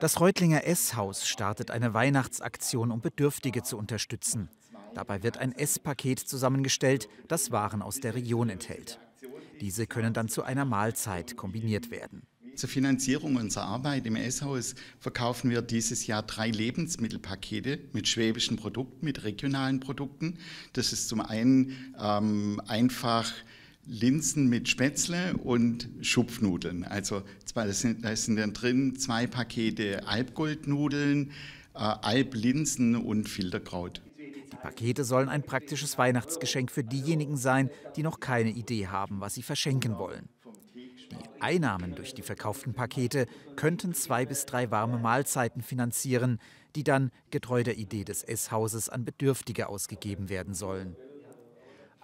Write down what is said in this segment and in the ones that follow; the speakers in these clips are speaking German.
Das Reutlinger Esshaus startet eine Weihnachtsaktion, um Bedürftige zu unterstützen. Dabei wird ein Esspaket zusammengestellt, das Waren aus der Region enthält. Diese können dann zu einer Mahlzeit kombiniert werden. Zur Finanzierung unserer Arbeit im Esshaus verkaufen wir dieses Jahr drei Lebensmittelpakete mit schwäbischen Produkten, mit regionalen Produkten. Das ist zum einen ähm, einfach Linsen mit Spätzle und Schupfnudeln. Also da sind, da sind dann drin zwei Pakete Alpgoldnudeln, äh, Alplinsen und Filterkraut. Die Pakete sollen ein praktisches Weihnachtsgeschenk für diejenigen sein, die noch keine Idee haben, was sie verschenken wollen. Die Einnahmen durch die verkauften Pakete könnten zwei bis drei warme Mahlzeiten finanzieren, die dann, getreu der Idee des Esshauses, an Bedürftige ausgegeben werden sollen.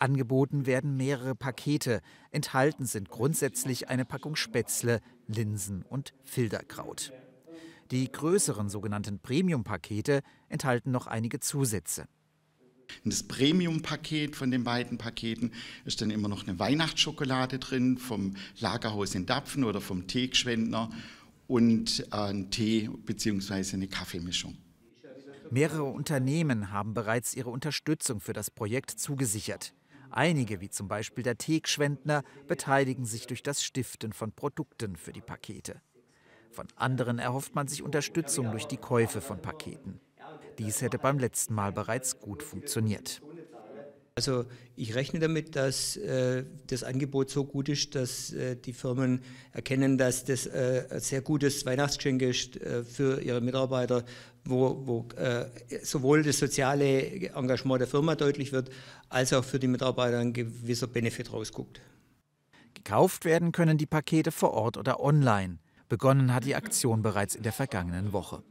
Angeboten werden mehrere Pakete. Enthalten sind grundsätzlich eine Packung Spätzle, Linsen und Filterkraut. Die größeren sogenannten Premium-Pakete enthalten noch einige Zusätze. das Premium-Paket von den beiden Paketen ist dann immer noch eine Weihnachtsschokolade drin vom Lagerhaus in Dapfen oder vom Teegschwendner und äh, ein Tee bzw. eine Kaffeemischung. Mehrere Unternehmen haben bereits ihre Unterstützung für das Projekt zugesichert. Einige, wie zum Beispiel der Teegschwendner, beteiligen sich durch das Stiften von Produkten für die Pakete. Von anderen erhofft man sich Unterstützung durch die Käufe von Paketen. Dies hätte beim letzten Mal bereits gut funktioniert. Also ich rechne damit, dass äh, das Angebot so gut ist, dass äh, die Firmen erkennen, dass das äh, ein sehr gutes Weihnachtsgeschenk ist äh, für ihre Mitarbeiter, wo, wo äh, sowohl das soziale Engagement der Firma deutlich wird, als auch für die Mitarbeiter ein gewisser Benefit rausguckt. Gekauft werden können die Pakete vor Ort oder online. Begonnen hat die Aktion bereits in der vergangenen Woche.